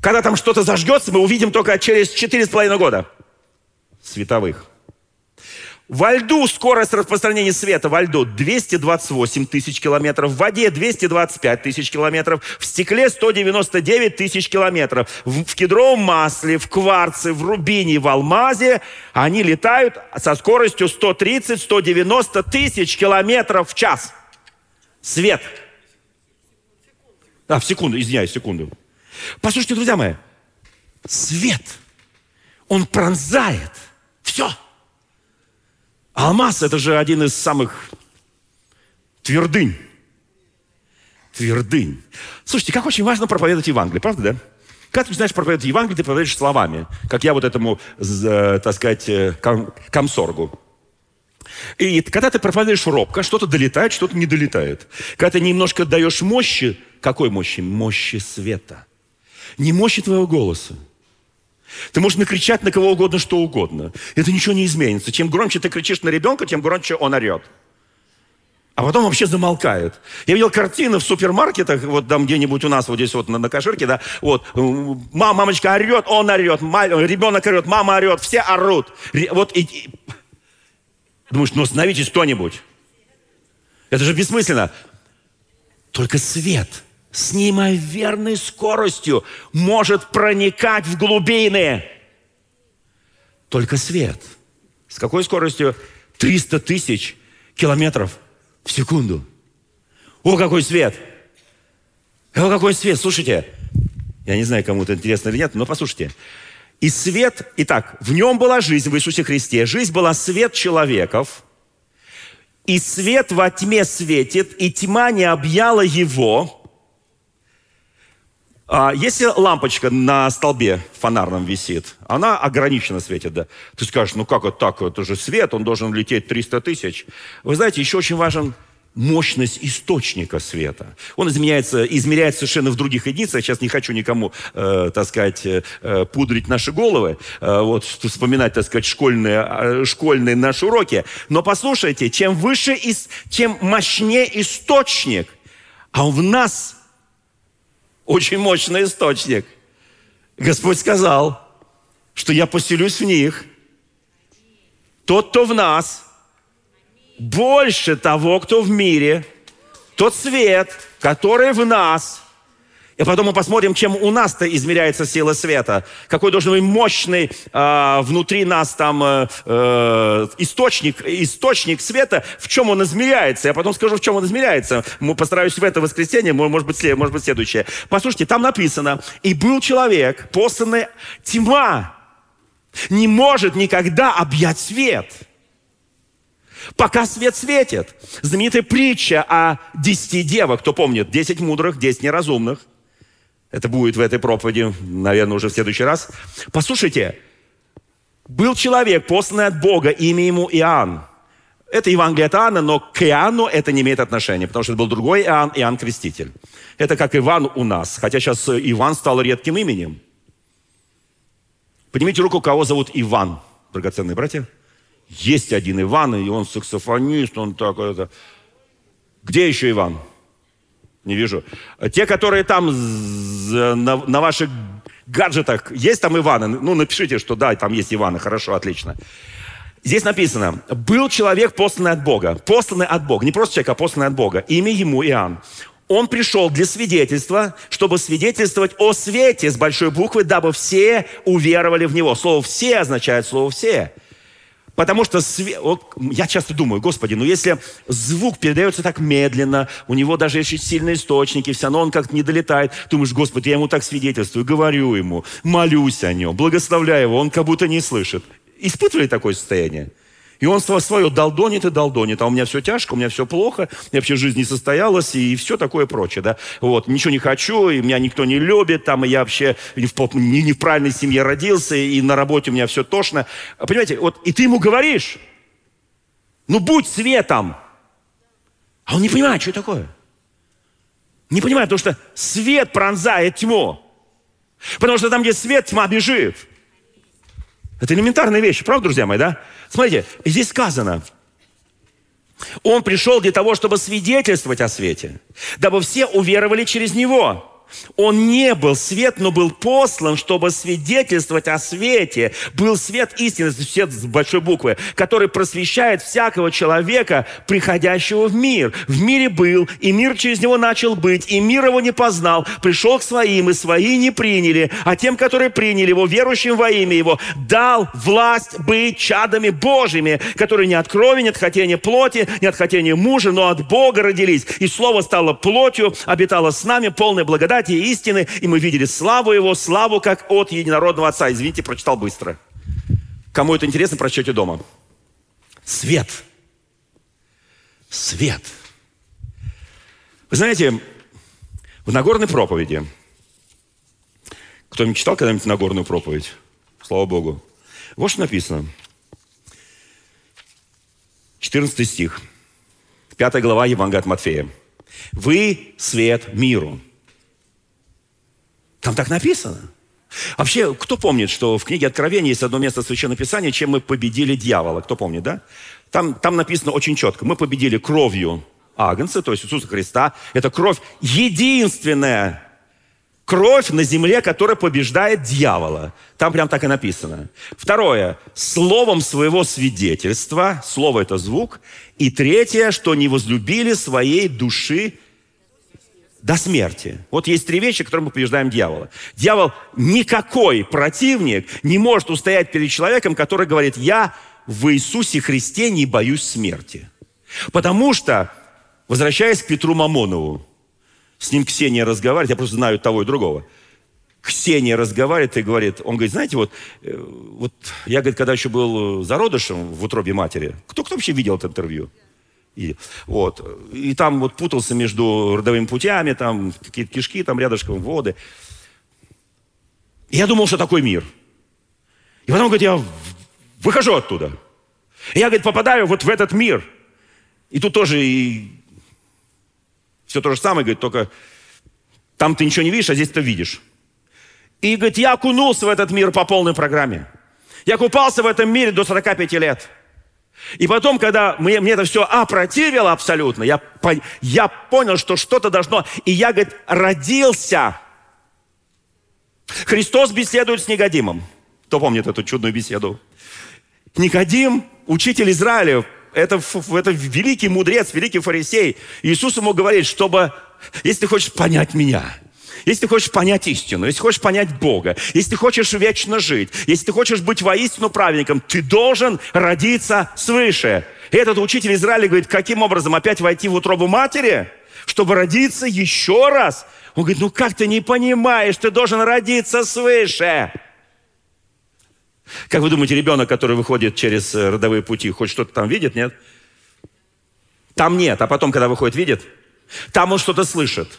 когда там что-то зажгется, мы увидим только через 4,5 года световых. Во льду скорость распространения света во льду 228 тысяч километров, в воде 225 тысяч километров, в стекле 199 тысяч километров, в, кедровом масле, в кварце, в рубине, в алмазе они летают со скоростью 130-190 тысяч километров в час. Свет. А, в секунду, извиняюсь, секунду. Послушайте, друзья мои, свет, он пронзает все. Алмаз – это же один из самых твердынь. Твердынь. Слушайте, как очень важно проповедовать Евангелие, правда, да? Когда ты начинаешь проповедовать Евангелие, ты проповедуешь словами, как я вот этому, э, так сказать, э, ком, комсоргу. И когда ты проповедуешь робко, что-то долетает, что-то не долетает. Когда ты немножко даешь мощи, какой мощи? Мощи света. Не мощи твоего голоса. Ты можешь накричать на кого угодно, что угодно. Это ничего не изменится. Чем громче ты кричишь на ребенка, тем громче он орет. А потом вообще замолкает. Я видел картины в супермаркетах, вот там где-нибудь у нас, вот здесь вот на, на кошерке, да, вот, мама, мамочка орет, он орет, ребенок орет, мама орет, все орут. Вот и, и... Думаешь, ну остановитесь кто-нибудь. Это же бессмысленно. Только свет – с неимоверной скоростью может проникать в глубины. Только свет. С какой скоростью? 300 тысяч километров в секунду. О, какой свет! О, какой свет! Слушайте, я не знаю, кому это интересно или нет, но послушайте. И свет, итак, в нем была жизнь в Иисусе Христе. Жизнь была свет человеков. И свет во тьме светит, и тьма не объяла его. А если лампочка на столбе фонарном висит, она ограниченно светит, да. Ты скажешь, ну как это так, это же свет, он должен лететь 300 тысяч. Вы знаете, еще очень важен мощность источника света. Он изменяется, измеряется совершенно в других единицах. Сейчас не хочу никому, э, так сказать, э, пудрить наши головы, э, вот вспоминать, так сказать, школьные, э, школьные наши уроки. Но послушайте, чем выше, из, чем мощнее источник, а в нас очень мощный источник. Господь сказал, что я поселюсь в них. Тот, кто в нас, больше того, кто в мире. Тот свет, который в нас – и потом мы посмотрим, чем у нас-то измеряется сила света. Какой должен быть мощный э, внутри нас там э, э, источник, источник света, в чем он измеряется. Я потом скажу, в чем он измеряется. Мы постараюсь в это воскресенье, может быть, может быть следующее. Послушайте, там написано, и был человек, посланный тьма, не может никогда объять свет пока свет светит. Знаменитая притча о десяти девах, кто помнит, десять мудрых, десять неразумных – это будет в этой проповеди, наверное, уже в следующий раз. Послушайте, был человек, посланный от Бога, имя ему Иоанн. Это Евангелие от Иоанна, но к Иоанну это не имеет отношения, потому что это был другой Иоанн, Иоанн Креститель. Это как Иван у нас, хотя сейчас Иван стал редким именем. Поднимите руку, кого зовут Иван, драгоценные братья. Есть один Иван, и он саксофонист, он так это... Где еще Иван? Не вижу. Те, которые там на, на ваших гаджетах, есть там Иваны? Ну, напишите, что да, там есть Иваны. Хорошо, отлично. Здесь написано, был человек посланный от Бога. Посланный от Бога. Не просто человек, а посланный от Бога. Имя ему Иоанн. Он пришел для свидетельства, чтобы свидетельствовать о свете с большой буквы, дабы все уверовали в него. Слово «все» означает слово «все». Потому что вот я часто думаю, Господи, ну если звук передается так медленно, у него даже есть сильные источники, все равно он как-то не долетает. Думаешь, Господи, я ему так свидетельствую, говорю ему, молюсь о нем, благословляю его, он как будто не слышит. Испытывали такое состояние? И он свое долдонит и долдонит. А у меня все тяжко, у меня все плохо, у меня вообще жизнь не состоялась и все такое прочее. Да? Вот, ничего не хочу, и меня никто не любит, там, и я вообще в, не, не в правильной семье родился, и на работе у меня все тошно. Понимаете, вот, и ты ему говоришь, ну будь светом. А он не понимает, что это такое. Не понимает, потому что свет пронзает тьму. Потому что там, где свет, тьма бежит. Это элементарная вещь, правда, друзья мои, да? Смотрите, здесь сказано, он пришел для того, чтобы свидетельствовать о свете, дабы все уверовали через него. Он не был свет, но был послан, чтобы свидетельствовать о свете. Был свет истины, свет с большой буквы, который просвещает всякого человека, приходящего в мир. В мире был, и мир через него начал быть, и мир его не познал. Пришел к своим, и свои не приняли. А тем, которые приняли его, верующим во имя его, дал власть быть чадами Божьими, которые не от крови, не от хотения плоти, не от хотения мужа, но от Бога родились. И Слово стало плотью, обитало с нами, полной благодати и истины, и мы видели славу Его, славу как от единородного Отца. Извините, прочитал быстро. Кому это интересно, прочтете дома. Свет. Свет. Вы знаете, в Нагорной проповеди, кто-нибудь читал когда-нибудь Нагорную проповедь? Слава Богу. Вот что написано. 14 стих. 5 глава Евангелия от Матфея. «Вы свет миру». Там так написано. Вообще, кто помнит, что в книге Откровения есть одно место Священного Писания, чем мы победили дьявола? Кто помнит, да? Там, там написано очень четко. Мы победили кровью Агнца, то есть Иисуса Христа. Это кровь единственная кровь на земле, которая побеждает дьявола. Там прям так и написано. Второе. Словом своего свидетельства. Слово – это звук. И третье, что не возлюбили своей души до смерти. Вот есть три вещи, которым мы побеждаем дьявола. Дьявол никакой противник не может устоять перед человеком, который говорит, я в Иисусе Христе не боюсь смерти. Потому что, возвращаясь к Петру Мамонову, с ним Ксения разговаривает, я просто знаю того и другого. Ксения разговаривает и говорит, он говорит, знаете, вот, э, вот я, говорит, когда еще был зародышем в утробе матери, кто, кто вообще видел это интервью? И, вот, и там вот путался между родовыми путями, там какие-то кишки, там рядышком воды. И я думал, что такой мир. И потом, говорит, я выхожу оттуда. И я, говорит, попадаю вот в этот мир. И тут тоже и все то же самое, говорит, только там ты ничего не видишь, а здесь ты видишь. И, говорит, я окунулся в этот мир по полной программе. Я купался в этом мире до 45 лет. И потом, когда мне, мне это все опротивило абсолютно, я, я понял, что что-то должно... И я, говорит, родился. Христос беседует с Никодимом. Кто помнит эту чудную беседу? Никодим, учитель Израиля, это, это великий мудрец, великий фарисей. Иисус ему говорит, чтобы, если ты хочешь понять меня, если ты хочешь понять истину, если хочешь понять Бога, если ты хочешь вечно жить, если ты хочешь быть воистину праведником, ты должен родиться свыше. И этот учитель Израиля говорит, каким образом опять войти в утробу матери, чтобы родиться еще раз? Он говорит, ну как ты не понимаешь, ты должен родиться свыше. Как вы думаете, ребенок, который выходит через э, родовые пути, хоть что-то там видит, нет? Там нет, а потом, когда выходит, видит? Там он что-то слышит.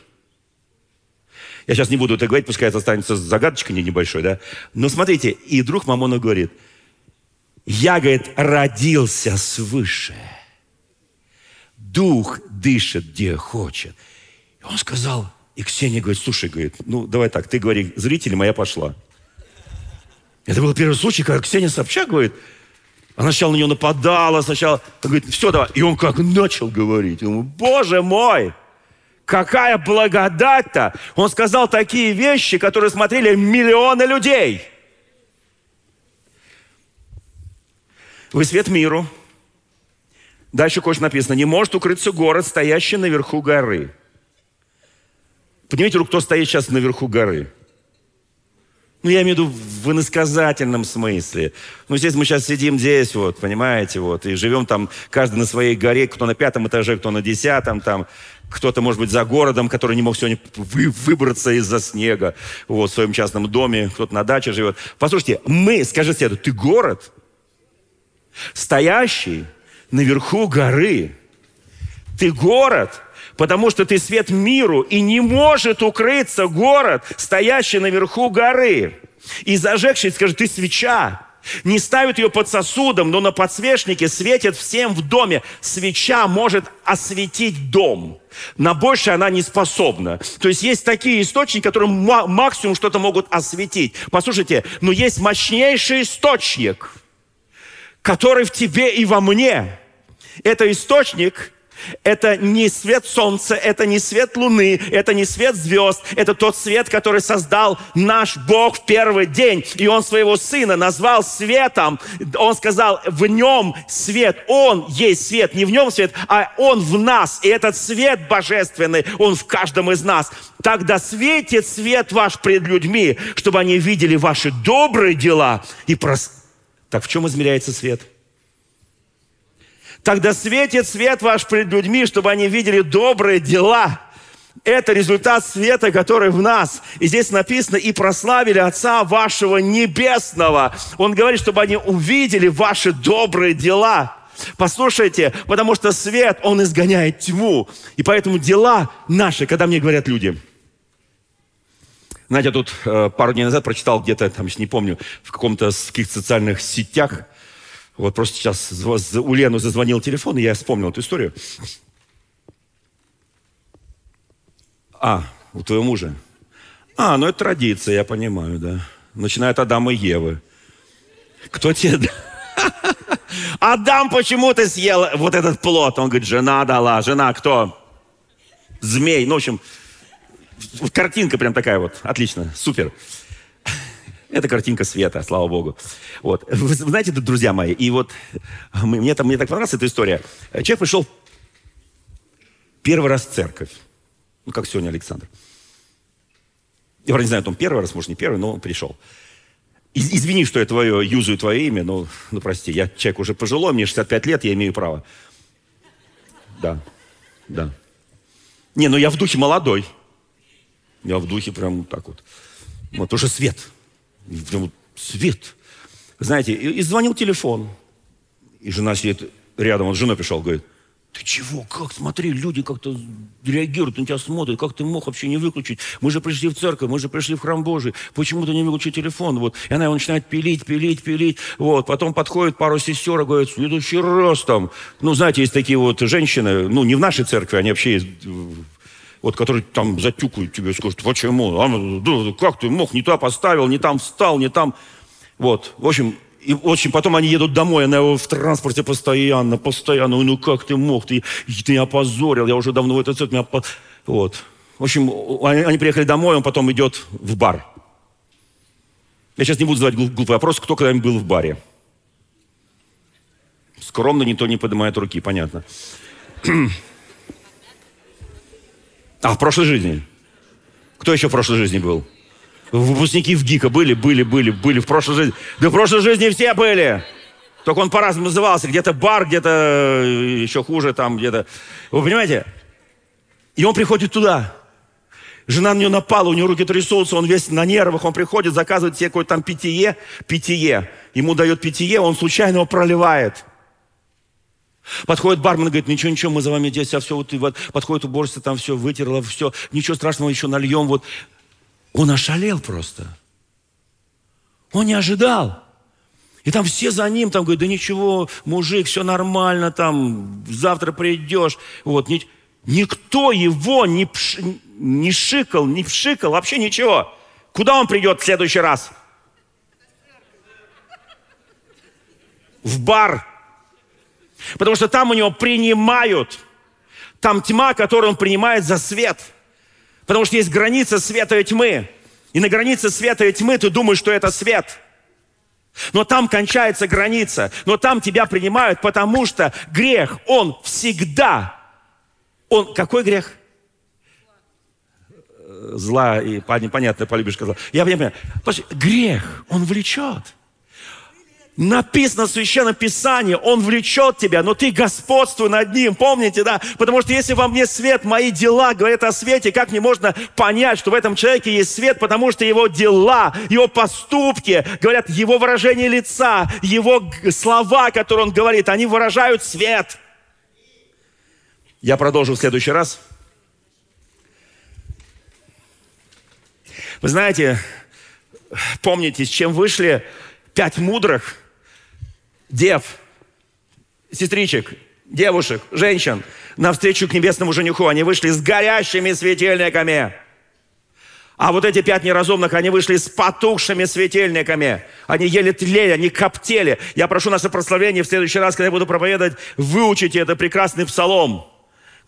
Я сейчас не буду это говорить, пускай это останется загадочкой небольшой, да? Но смотрите, и друг Мамона говорит, я, говорит, родился свыше. Дух дышит, где хочет. И он сказал, и Ксения говорит, слушай, говорит, ну давай так, ты говори зрителям, а я пошла. Это был первый случай, когда Ксения Собчак говорит, она сначала на нее нападала, сначала говорит, все, давай. И он как начал говорить. Он, Боже мой, какая благодать-то. Он сказал такие вещи, которые смотрели миллионы людей. Вы свет миру. Дальше кое написано. Не может укрыться город, стоящий наверху горы. Поднимите руку, кто стоит сейчас наверху горы. Ну, я имею в виду в иносказательном смысле. Ну, здесь мы сейчас сидим здесь, вот, понимаете, вот, и живем там каждый на своей горе, кто на пятом этаже, кто на десятом, там, кто-то, может быть, за городом, который не мог сегодня вы, выбраться из-за снега, вот, в своем частном доме, кто-то на даче живет. Послушайте, мы, скажи себе, ты город, стоящий наверху горы, ты город – потому что ты свет миру, и не может укрыться город, стоящий наверху горы. И зажегший, скажет, ты свеча, не ставит ее под сосудом, но на подсвечнике светит всем в доме. Свеча может осветить дом. На больше она не способна. То есть есть такие источники, которые максимум что-то могут осветить. Послушайте, но есть мощнейший источник, который в тебе и во мне. Это источник Это не свет солнца, это не свет луны, это не свет звезд, это тот свет, который создал наш Бог в первый день. И Он своего Сына назвал светом. Он сказал, в нем свет, Он есть свет, не в нем свет, а Он в нас. И этот свет божественный, Он в каждом из нас. Тогда светит свет ваш пред людьми, чтобы они видели ваши добрые дела и прос... Так в чем измеряется свет? Тогда светит свет ваш пред людьми, чтобы они видели добрые дела. Это результат света, который в нас. И здесь написано, и прославили Отца вашего Небесного. Он говорит, чтобы они увидели ваши добрые дела. Послушайте, потому что свет, он изгоняет тьму. И поэтому дела наши, когда мне говорят люди, знаете, я тут э, пару дней назад прочитал где-то, там, не помню, в каком-то каких-то социальных сетях, вот просто сейчас у Лены зазвонил телефон, и я вспомнил эту историю. А, у твоего мужа. А, ну это традиция, я понимаю, да. Начинает Адам и Евы. Кто тебе... Адам почему ты съел вот этот плод? Он говорит, жена дала. Жена кто? Змей. Ну, в общем, картинка прям такая вот. Отлично, супер. Это картинка света, слава Богу. Вот. Вы знаете, друзья мои, и вот мне, там, мне так понравилась эта история. Человек пришел первый раз в церковь. Ну, как сегодня Александр. Я не знаю, он первый раз, может, не первый, но он пришел. Извини, что я твое, юзаю твое имя, но, ну, прости, я человек уже пожилой, мне 65 лет, я имею право. Да, да. Не, ну я в духе молодой. Я в духе прям так вот. Вот уже свет. Прям свет. Знаете, и, и звонил телефон. И жена сидит рядом, он с женой пришел, говорит, ты чего? Как? Смотри, люди как-то реагируют на тебя, смотрят. Как ты мог вообще не выключить? Мы же пришли в церковь, мы же пришли в храм Божий. Почему ты не выключил телефон? Вот. И она его начинает пилить, пилить, пилить. Вот. Потом подходит пару сестер и говорит, в следующий раз там. Ну, знаете, есть такие вот женщины, ну, не в нашей церкви, они вообще вот, которые там затюкают тебе, скажут, почему? А, как ты мог? Не туда поставил, не там встал, не там. Вот, в общем, и, общем, потом они едут домой, она его в транспорте постоянно, постоянно. Ну как ты мог? Ты, ты меня опозорил, я уже давно в этот цвет меня... Вот. В общем, они, они приехали домой, он потом идет в бар. Я сейчас не буду задавать глупый вопрос, кто когда-нибудь был в баре. Скромно никто не поднимает руки, понятно. А, в прошлой жизни? Кто еще в прошлой жизни был? Выпускники в ГИКа были, были, были, были в прошлой жизни. Да в прошлой жизни все были. Только он по-разному назывался. Где-то бар, где-то э, еще хуже там, где-то... Вы понимаете? И он приходит туда. Жена на него напала, у него руки трясутся, он весь на нервах, он приходит, заказывает себе какое-то там питье, питье. Ему дает питье, он случайно его проливает. Подходит бармен и говорит, ничего, ничего, мы за вами здесь, а все, вот, и вот, подходит уборщица, там все вытерла, все, ничего страшного, еще нальем, вот. Он ошалел просто. Он не ожидал. И там все за ним, там говорят, да ничего, мужик, все нормально, там, завтра придешь. Вот, ни, никто его не, пш, не шикал, не пшикал, вообще ничего. Куда он придет в следующий раз? В бар. Потому что там у него принимают. Там тьма, которую он принимает за свет. Потому что есть граница света и тьмы. И на границе света и тьмы ты думаешь, что это свет. Но там кончается граница. Но там тебя принимают, потому что грех, он всегда. Он, какой грех? Зла и понятно, полюбишь сказал. Я понимаю. Грех, он влечет. Написано в Священном Писании, Он влечет тебя, но ты господствуй над Ним. Помните, да? Потому что если во мне свет, мои дела говорят о свете, как не можно понять, что в этом человеке есть свет? Потому что его дела, его поступки, говорят, его выражение лица, его слова, которые он говорит, они выражают свет. Я продолжу в следующий раз. Вы знаете, помните, с чем вышли пять мудрых – дев, сестричек, девушек, женщин навстречу к небесному жениху. Они вышли с горящими светильниками. А вот эти пять неразумных, они вышли с потухшими светильниками. Они еле тлели, они коптели. Я прошу наше прославление в следующий раз, когда я буду проповедовать, выучите это прекрасный псалом.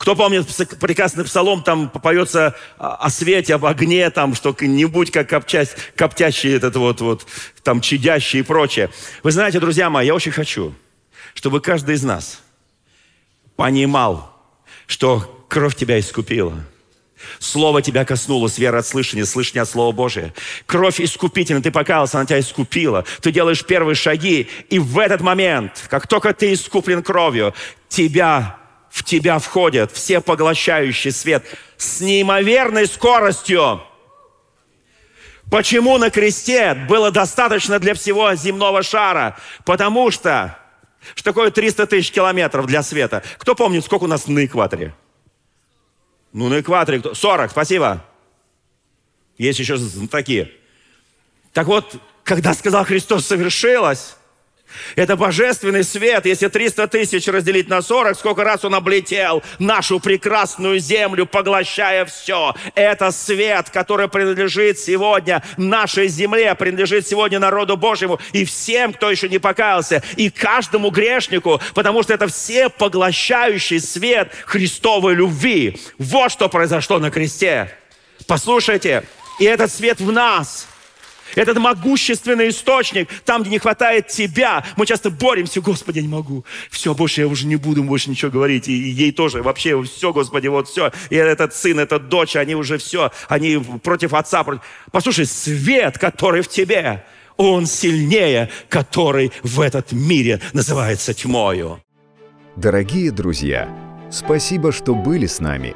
Кто помнит прекрасный псалом, там поется о свете, об огне, там, что не будь как коптящий, коптящий этот вот, вот, там, чадящий и прочее. Вы знаете, друзья мои, я очень хочу, чтобы каждый из нас понимал, что кровь тебя искупила – Слово тебя коснулось, вера от слышания, слышания от Слова Божия. Кровь искупительна, ты покаялся, она тебя искупила. Ты делаешь первые шаги, и в этот момент, как только ты искуплен кровью, тебя, в тебя входит все поглощающий свет с неимоверной скоростью. Почему на кресте было достаточно для всего земного шара? Потому что, что такое 300 тысяч километров для света? Кто помнит, сколько у нас на экваторе? Ну, на экваторе кто? 40, спасибо. Есть еще такие. Так вот, когда сказал Христос совершилось, это божественный свет. Если 300 тысяч разделить на 40, сколько раз он облетел нашу прекрасную землю, поглощая все. Это свет, который принадлежит сегодня нашей земле, принадлежит сегодня народу Божьему и всем, кто еще не покаялся, и каждому грешнику, потому что это все поглощающий свет Христовой любви. Вот что произошло на кресте. Послушайте, и этот свет в нас – этот могущественный источник, там, где не хватает Тебя, мы часто боремся, Господи, я не могу. Все, больше я уже не буду больше ничего говорить. И, ей тоже вообще все, Господи, вот все. И этот сын, этот дочь, они уже все, они против отца. Против... Послушай, свет, который в тебе, он сильнее, который в этот мире называется тьмою. Дорогие друзья, спасибо, что были с нами.